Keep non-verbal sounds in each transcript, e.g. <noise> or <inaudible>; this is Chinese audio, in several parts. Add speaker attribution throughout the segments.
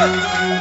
Speaker 1: Woo! <laughs>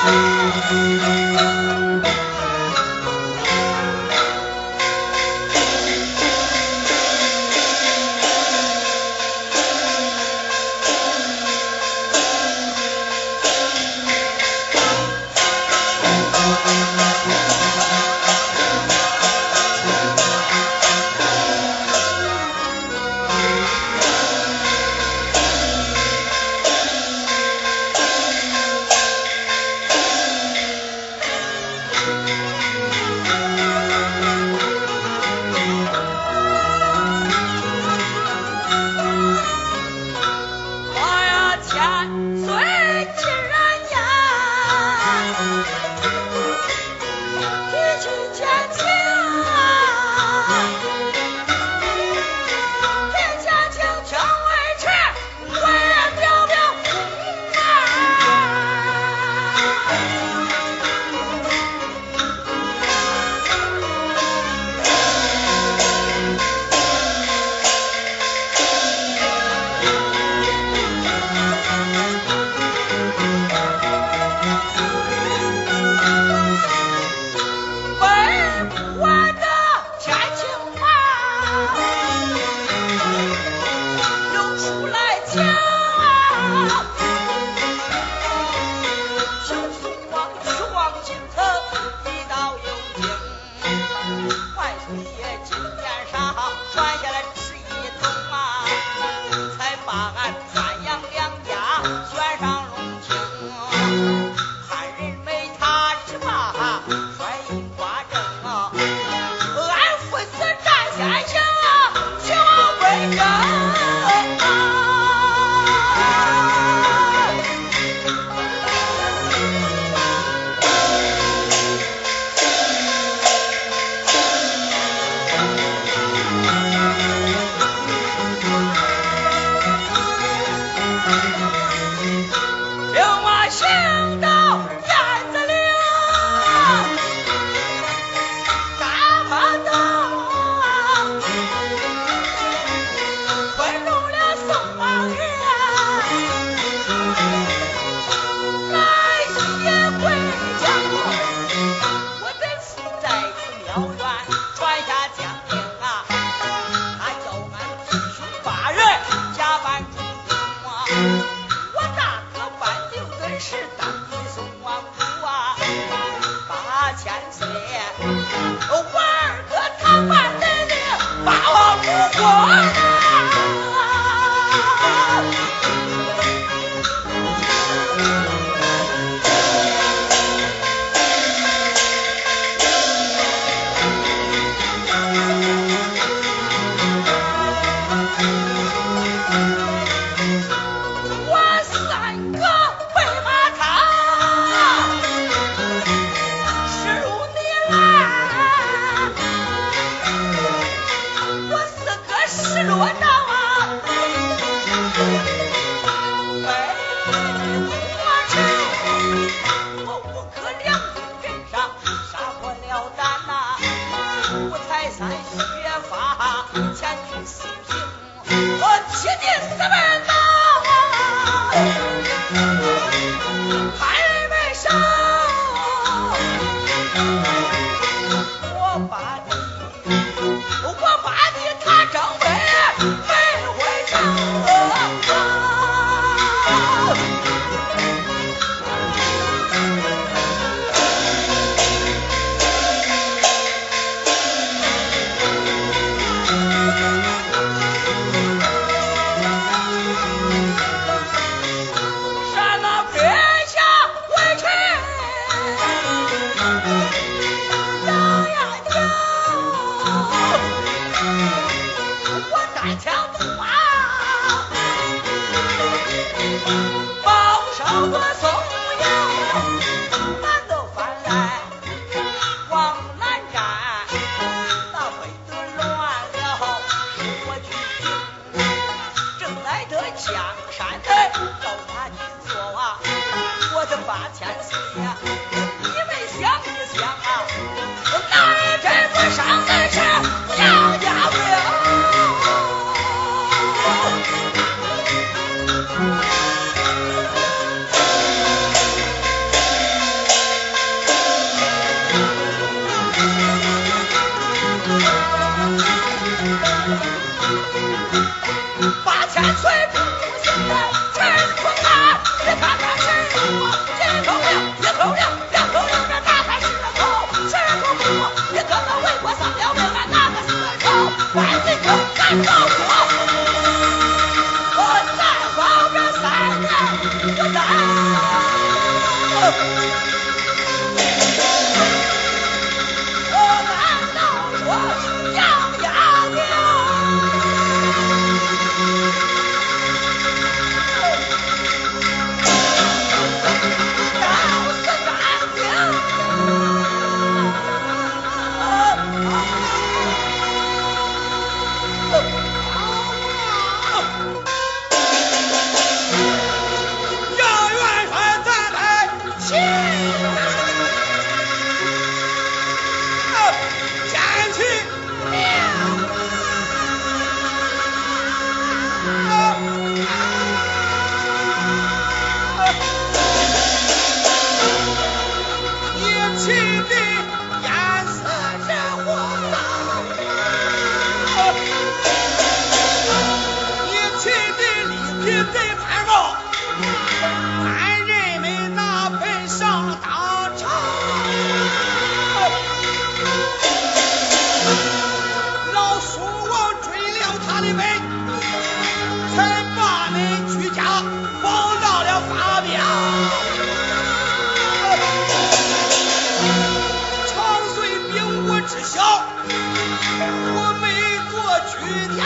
Speaker 2: 千
Speaker 1: 啊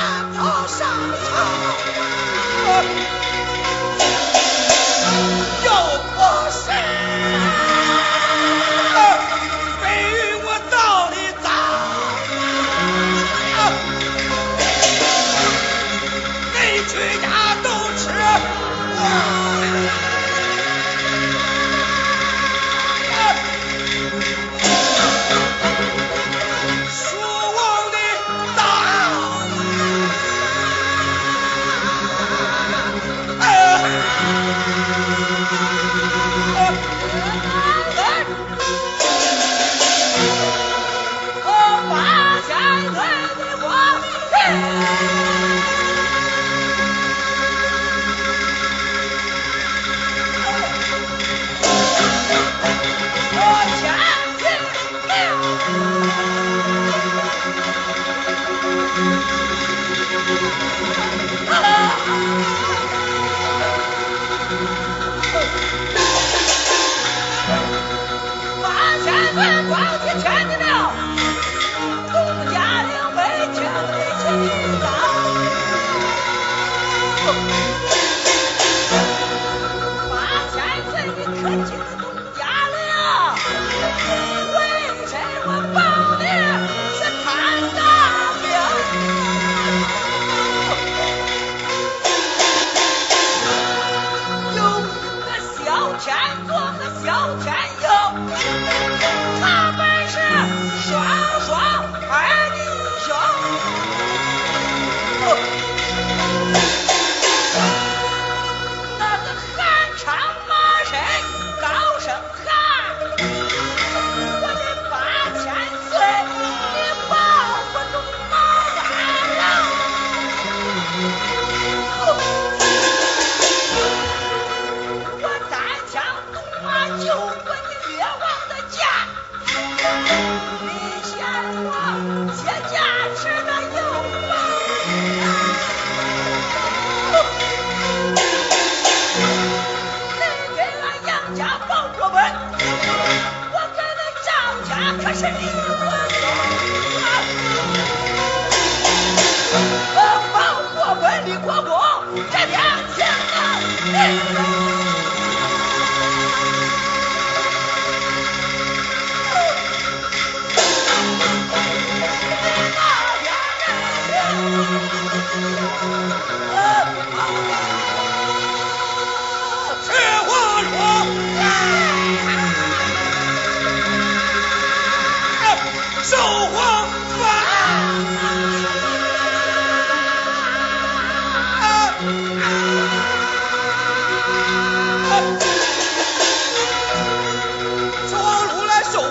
Speaker 2: 上头，上。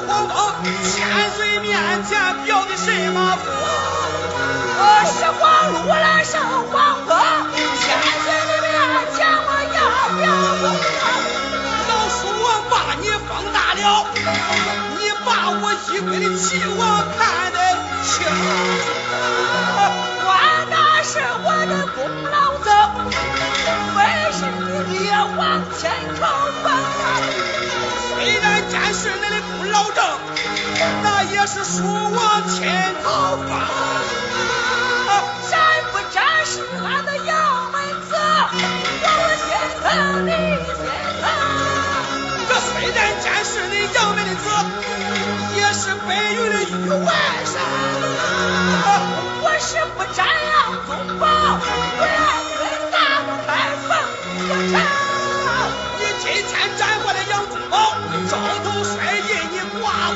Speaker 2: 皇封，千岁面前表的什么福？
Speaker 1: 我是黄禄来上黄封，千岁的面前我要表功。
Speaker 2: 老叔我把你放大了，你把我一归的齐王看得清。
Speaker 1: 官那是我的功劳赠，非是你列王千口封。
Speaker 2: 虽然见是你的功劳证，那也是蜀王亲口封。
Speaker 1: 山不沾是俺的杨门子，我心疼你心疼。
Speaker 2: 这虽然见是你杨门的子，也是白云的玉外甥。
Speaker 1: 我是不沾杨宗保，不然对大开封我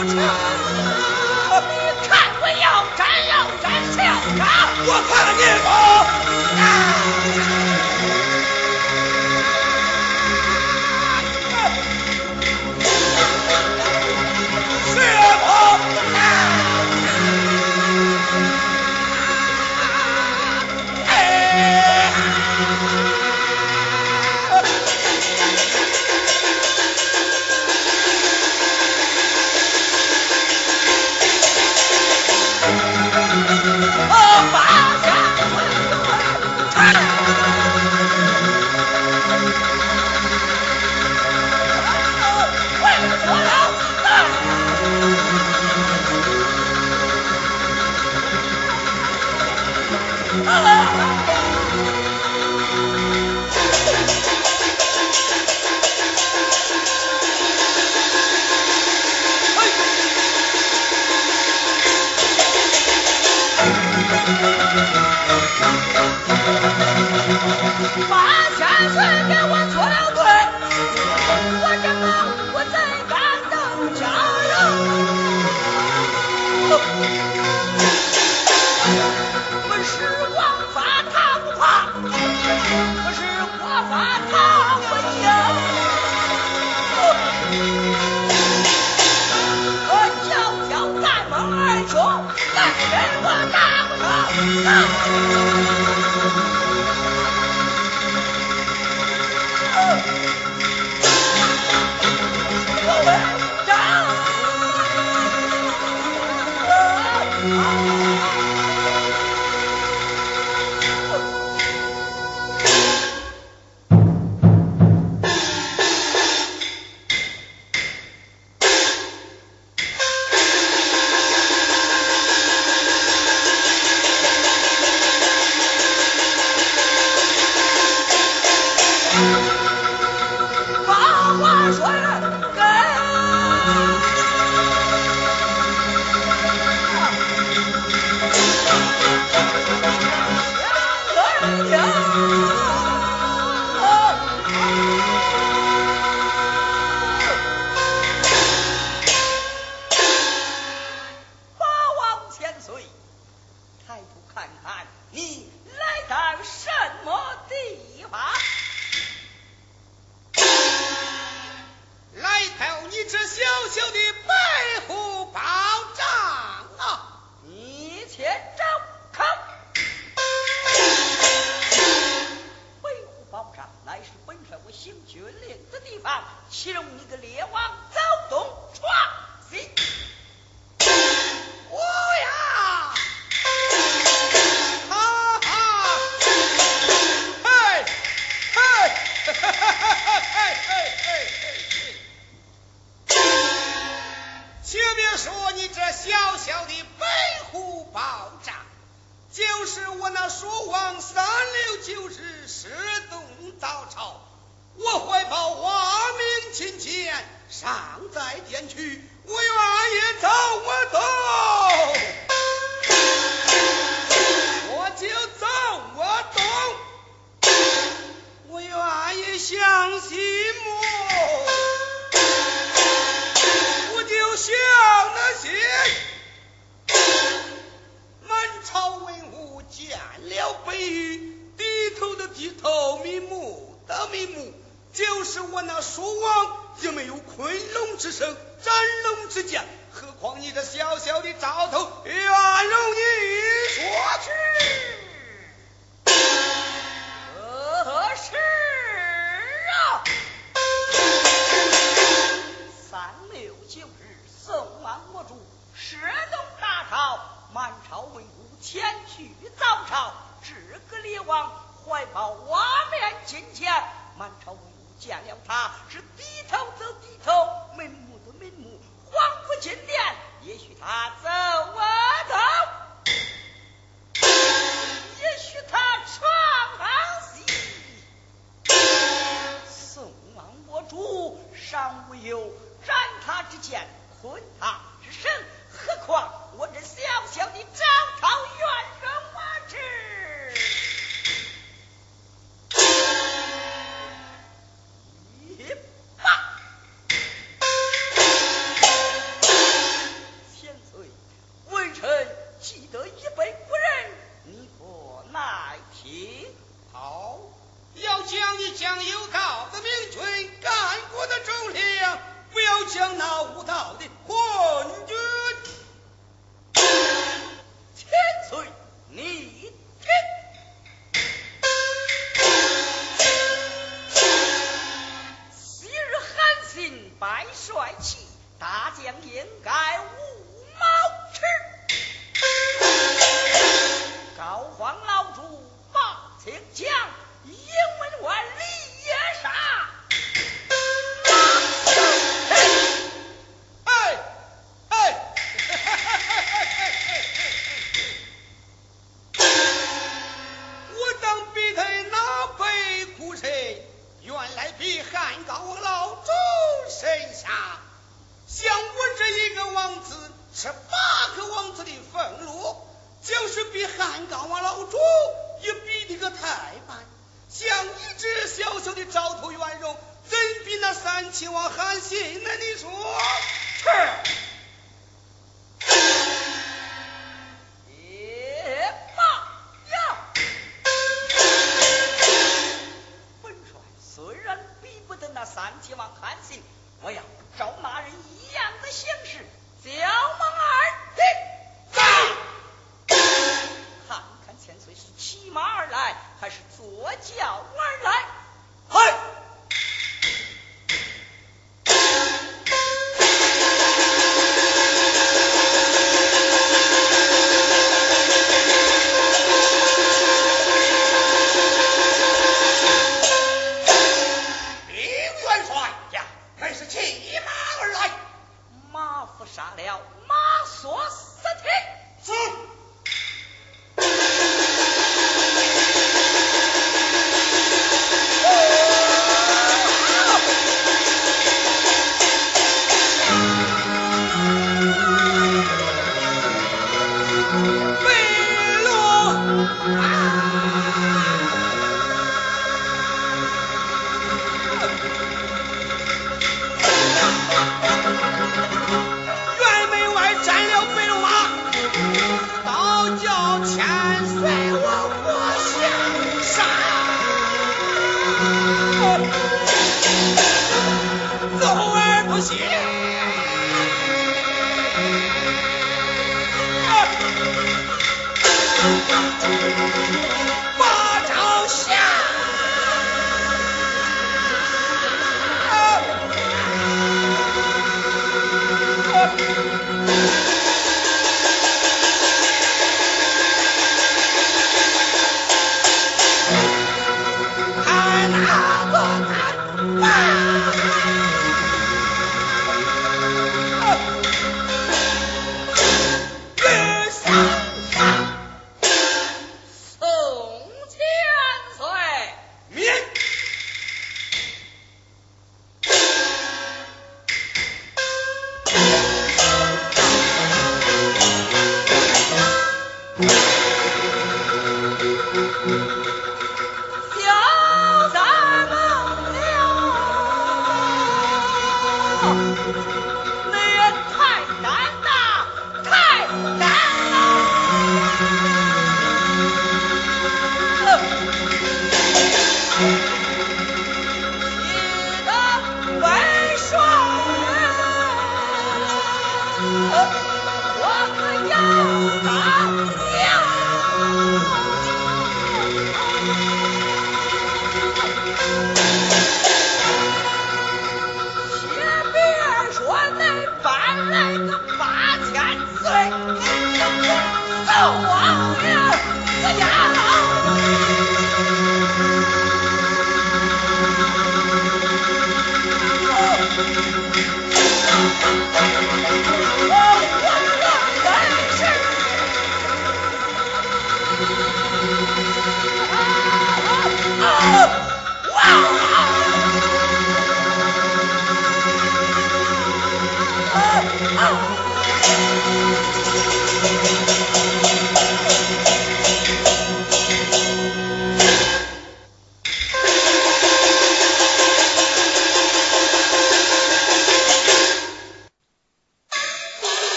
Speaker 2: 不成。
Speaker 1: 你看我要斩要斩谁要斩？
Speaker 2: 我看你
Speaker 1: 况你这小小的兆头，愿容你说
Speaker 2: 去。何事啊？三六九日，宋王我主，十东大朝，满朝文武前去早朝，至个列王怀抱瓦面金钱，满朝文武见了他是低头则低头。金殿，也许他走啊走，也许他闯好戏。宋王我主尚无有斩他之剑，困他之身，何况？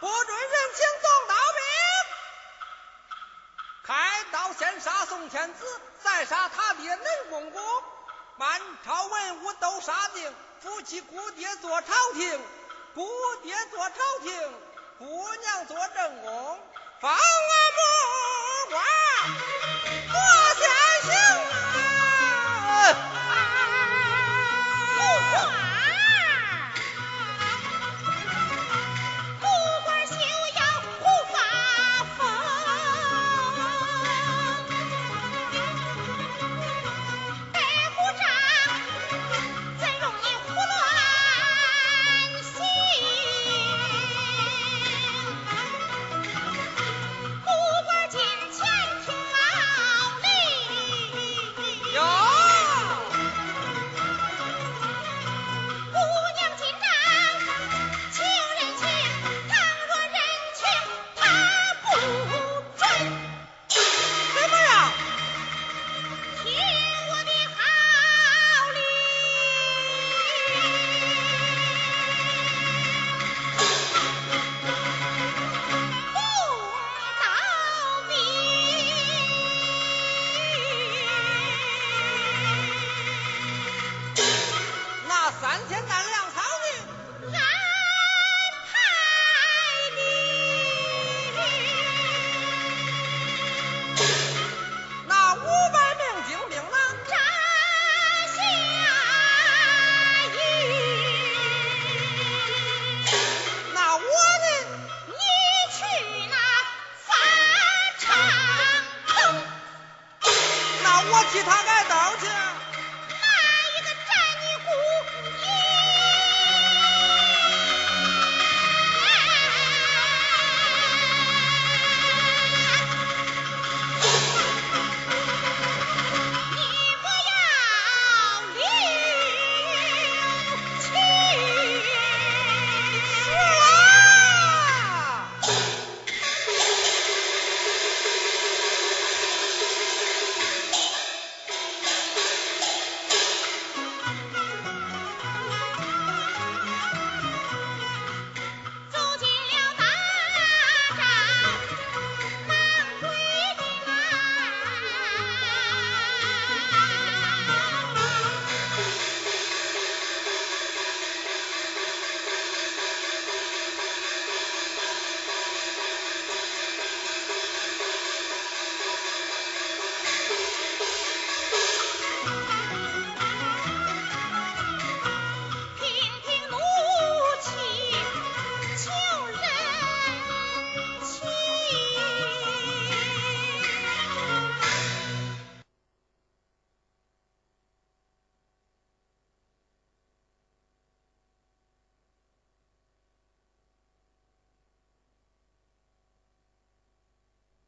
Speaker 1: 不
Speaker 2: 准人情送刀兵，开刀先杀
Speaker 1: 宋天子，再杀他的
Speaker 2: 恁公公。满朝文武都杀尽，夫妻姑爹做朝廷，姑
Speaker 1: 爹
Speaker 2: 做朝廷，姑娘做正宫。放安母花。